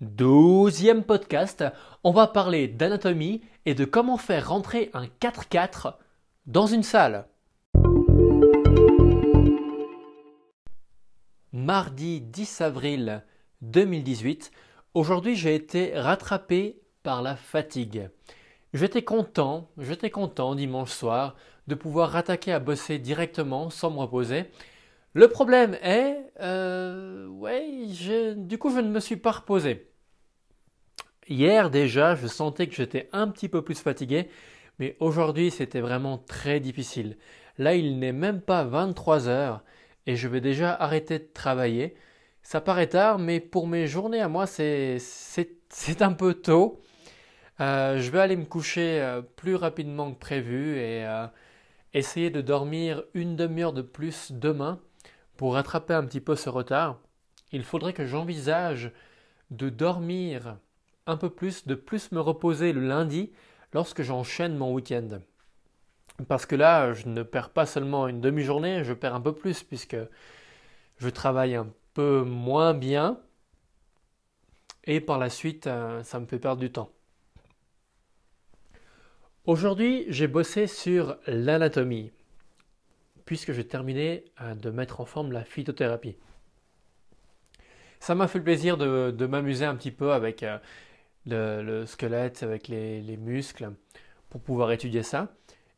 Douzième podcast, on va parler d'anatomie et de comment faire rentrer un 4x4 dans une salle. Mardi 10 avril 2018, aujourd'hui j'ai été rattrapé par la fatigue. J'étais content, j'étais content dimanche soir de pouvoir attaquer à bosser directement sans me reposer. Le problème est, euh, ouais, du coup je ne me suis pas reposé. Hier déjà, je sentais que j'étais un petit peu plus fatigué, mais aujourd'hui c'était vraiment très difficile. Là, il n'est même pas 23 heures et je vais déjà arrêter de travailler. Ça paraît tard, mais pour mes journées à moi, c'est un peu tôt. Euh, je vais aller me coucher euh, plus rapidement que prévu et euh, essayer de dormir une demi-heure de plus demain pour rattraper un petit peu ce retard. Il faudrait que j'envisage de dormir un peu plus, de plus me reposer le lundi lorsque j'enchaîne mon week-end. Parce que là, je ne perds pas seulement une demi-journée, je perds un peu plus puisque je travaille un peu moins bien et par la suite, euh, ça me fait perdre du temps. Aujourd'hui, j'ai bossé sur l'anatomie puisque j'ai terminé euh, de mettre en forme la phytothérapie. Ça m'a fait le plaisir de, m'amuser un petit peu avec le, squelette, avec les, muscles, pour pouvoir étudier ça.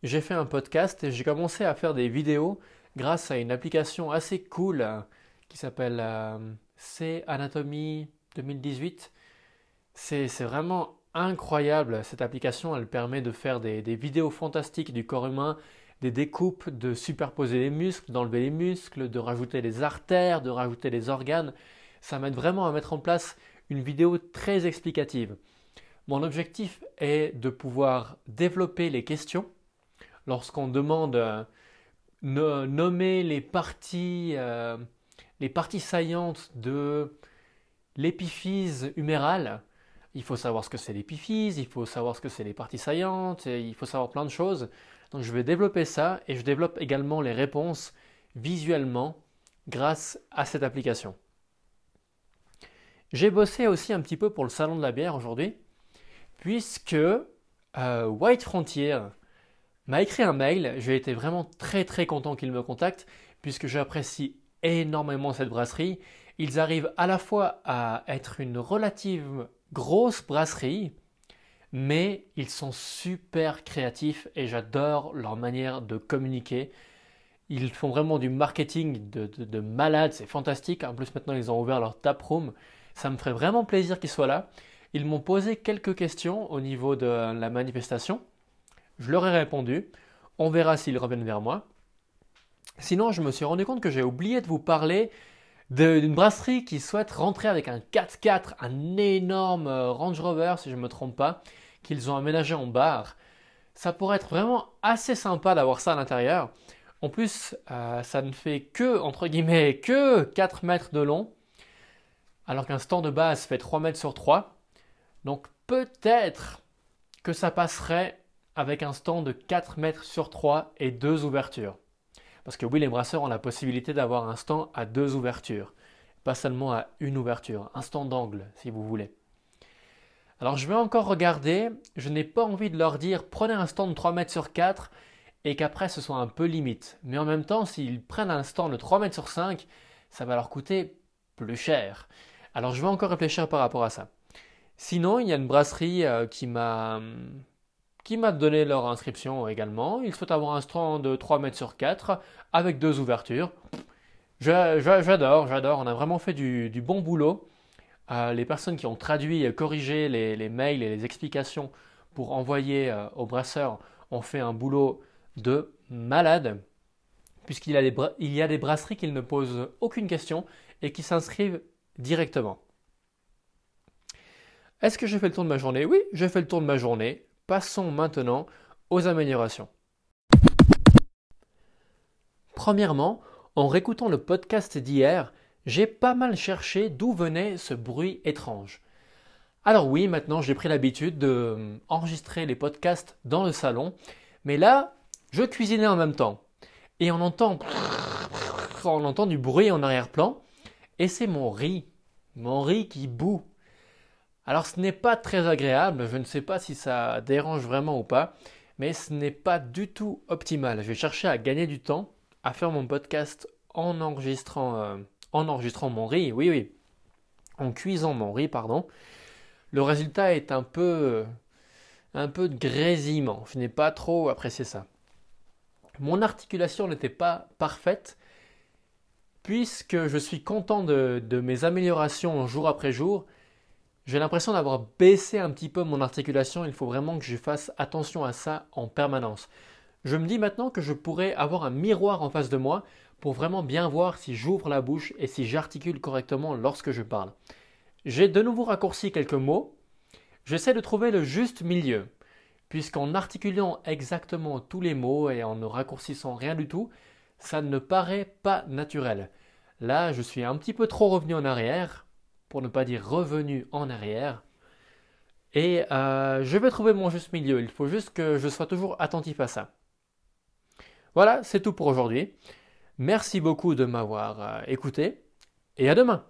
J'ai fait un podcast et j'ai commencé à faire des vidéos grâce à une application assez cool euh, qui s'appelle euh, C Anatomy 2018. C'est vraiment incroyable cette application. Elle permet de faire des, des, vidéos fantastiques du corps humain, des découpes, de superposer les muscles, d'enlever les muscles, de rajouter les artères, de rajouter les organes. Ça m'aide vraiment à mettre en place une vidéo très explicative. Mon objectif est de pouvoir développer les questions lorsqu'on demande euh, nommer les parties, euh, les parties saillantes de l'épiphyse humérale. Il faut savoir ce que c'est l'épiphyse, il faut savoir ce que c'est les parties saillantes, il faut savoir plein de choses. Donc je vais développer ça et je développe également les réponses visuellement grâce à cette application. J'ai bossé aussi un petit peu pour le salon de la bière aujourd'hui, puisque euh, White Frontier m'a écrit un mail. J'ai été vraiment très très content qu'il me contacte, puisque j'apprécie énormément cette brasserie. Ils arrivent à la fois à être une relative grosse brasserie, mais ils sont super créatifs et j'adore leur manière de communiquer. Ils font vraiment du marketing de, de, de malade, c'est fantastique. En plus, maintenant, ils ont ouvert leur tap room. Ça me ferait vraiment plaisir qu'ils soient là. Ils m'ont posé quelques questions au niveau de la manifestation. Je leur ai répondu. On verra s'ils reviennent vers moi. Sinon, je me suis rendu compte que j'ai oublié de vous parler d'une brasserie qui souhaite rentrer avec un 4x4, un énorme euh, Range Rover, si je ne me trompe pas, qu'ils ont aménagé en bar. Ça pourrait être vraiment assez sympa d'avoir ça à l'intérieur. En plus, euh, ça ne fait que, entre que 4 mètres de long alors qu'un stand de base fait 3 mètres sur 3. Donc peut-être que ça passerait avec un stand de 4 mètres sur 3 et deux ouvertures. Parce que oui, les brasseurs ont la possibilité d'avoir un stand à deux ouvertures, pas seulement à une ouverture, un stand d'angle si vous voulez. Alors je vais encore regarder, je n'ai pas envie de leur dire prenez un stand de 3 mètres sur 4 et qu'après ce soit un peu limite. Mais en même temps, s'ils prennent un stand de 3 mètres sur 5, ça va leur coûter cher. Alors je vais encore réfléchir par rapport à ça. Sinon, il y a une brasserie euh, qui m'a qui m'a donné leur inscription également. Ils souhaitent avoir un stand de 3 mètres sur 4 avec deux ouvertures. J'adore, j'adore. On a vraiment fait du, bon boulot. Euh, les personnes qui ont traduit et corrigé les, mails et les explications pour envoyer euh, aux brasseurs ont fait un boulot de malade, puisqu'il y a des brasseries qui ne posent aucune question et qui s'inscrivent directement. Est-ce que j'ai fait le tour de ma journée? Oui, j'ai fait le tour de ma journée. Passons maintenant aux améliorations. Premièrement, en réécoutant le podcast d'hier, j'ai pas mal cherché d'où venait ce bruit étrange. Alors oui, maintenant j'ai pris l'habitude d'enregistrer les podcasts dans le salon, mais là, je cuisinais en même temps. Et on entend, on entend du bruit en arrière-plan, et c'est mon riz, mon riz qui bout. Alors ce n'est pas très agréable, je ne sais pas si ça dérange vraiment ou pas, mais ce n'est pas du tout optimal. Je vais chercher à gagner du temps, à faire mon podcast en enregistrant, euh, en enregistrant mon riz, oui oui, en cuisant mon riz, pardon. Le résultat est un peu, un peu de grésillement. Je n'ai pas trop apprécié ça. Mon articulation n'était pas parfaite, puisque je suis content de, de mes améliorations jour après jour j'ai l'impression d'avoir baissé un petit peu mon articulation, il faut vraiment que je fasse attention à ça en permanence. Je me dis maintenant que je pourrais avoir un miroir en face de moi pour vraiment bien voir si j'ouvre la bouche et si j'articule correctement lorsque je parle. J'ai de nouveau raccourci quelques mots. J'essaie de trouver le juste milieu, puisqu'en articulant exactement tous les mots et en ne raccourcissant rien du tout, ça ne paraît pas naturel. Là, je suis un petit peu trop revenu en arrière, pour ne pas dire revenu en arrière. Et euh, je vais trouver mon juste milieu. Il faut juste que je sois toujours attentif à ça. Voilà, c'est tout pour aujourd'hui. Merci beaucoup de m'avoir euh, écouté et à demain.